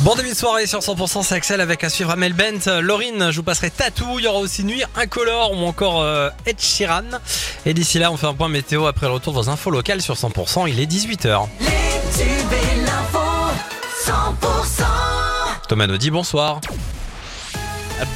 Bon début de soirée sur 100% c'est Axel avec à suivre Amel Bent, Laurine, je vous passerai Tatou, il y aura aussi Nuit Incolore ou encore euh, Ed Sheeran. Et d'ici là on fait un point météo après le retour dans Info Local sur 100%, il est 18h. Thomas nous dit bonsoir.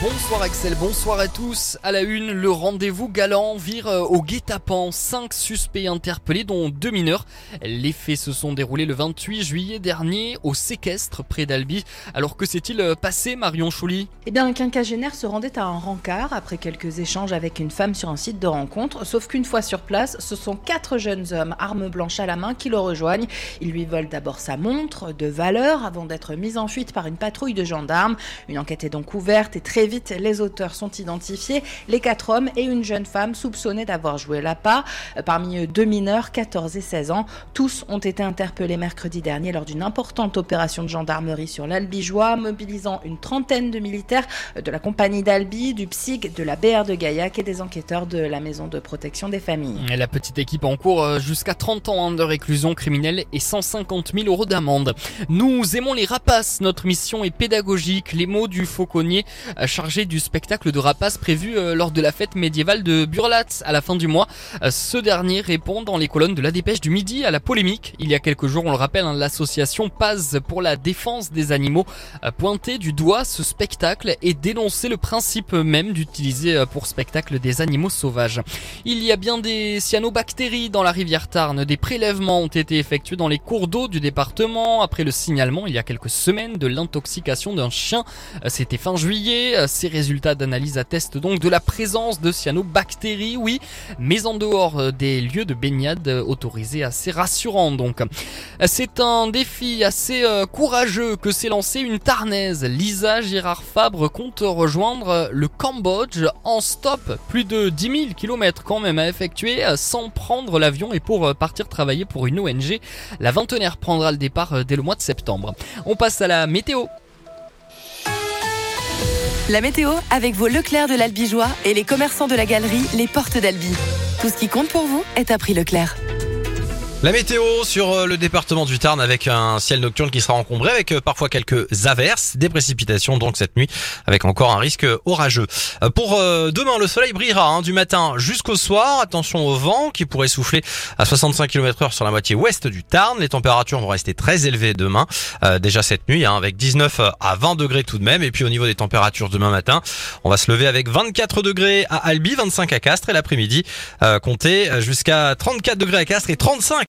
Bonsoir Axel, bonsoir à tous. À la une, le rendez-vous galant vire euh, au guet-apens. Cinq suspects interpellés, dont deux mineurs. Les faits se sont déroulés le 28 juillet dernier au séquestre près d'Albi. Alors que s'est-il euh, passé, Marion Chouli Eh bien, un quinquagénaire se rendait à un rencard après quelques échanges avec une femme sur un site de rencontre. Sauf qu'une fois sur place, ce sont quatre jeunes hommes, armes blanches à la main, qui le rejoignent. Ils lui volent d'abord sa montre de valeur avant d'être mis en fuite par une patrouille de gendarmes. Une enquête est donc ouverte et très vite, les auteurs sont identifiés, les quatre hommes et une jeune femme soupçonnés d'avoir joué la part. Parmi eux, deux mineurs, 14 et 16 ans. Tous ont été interpellés mercredi dernier lors d'une importante opération de gendarmerie sur l'Albigeois, mobilisant une trentaine de militaires de la compagnie d'Albi, du PSIG, de la BR de Gaillac et des enquêteurs de la maison de protection des familles. La petite équipe en cours euh, jusqu'à 30 ans de réclusion criminelle et 150 000 euros d'amende. Nous aimons les rapaces, notre mission est pédagogique. Les mots du fauconnier euh, chargé du spectacle de rapaces prévu euh, lors de la fête médiévale de Burlat à la fin du mois. Euh, ce dernier répond dans les colonnes de la dépêche du midi à la polémique. Il y a quelques jours, on le rappelle, hein, l'association Paz pour la défense des animaux a pointé du doigt ce spectacle et dénoncé le principe même d'utiliser pour spectacle des animaux sauvages. Il y a bien des cyanobactéries dans la rivière Tarn. Des prélèvements ont été effectués dans les cours d'eau du département après le signalement il y a quelques semaines de l'intoxication d'un chien. C'était fin juillet. Ces résultats d'analyse attestent donc de la présence de cyanobactéries, oui, mais en dehors euh, des lieux de baignade autorisés assez rassurant donc. C'est un défi assez euh, courageux que s'est lancé une Tarnaise. Lisa Gérard Fabre compte rejoindre le Cambodge en stop. Plus de 10 000 km quand même à effectuer euh, sans prendre l'avion et pour partir travailler pour une ONG. La vingtenaire prendra le départ dès le mois de septembre. On passe à la météo. La météo avec vos Leclerc de l'Albigeois et les commerçants de la galerie Les Portes d'Albi. Tout ce qui compte pour vous est à prix Leclerc. La météo sur euh, le département du Tarn avec un ciel nocturne qui sera encombré avec euh, parfois quelques averses, des précipitations donc cette nuit avec encore un risque orageux. Euh, pour demain, le soleil brillera hein, du matin jusqu'au soir. Attention au vent qui pourrait souffler à 65 km heure sur la moitié ouest du Tarn. Les températures vont rester très élevées demain, déjà cette nuit hein, avec 19 à 20 degrés tout de même. Et puis au niveau des températures demain matin, on va se lever avec 24 degrés à Albi, 25 à Castres et l'après-midi compter jusqu'à 34 degrés à Castres et 35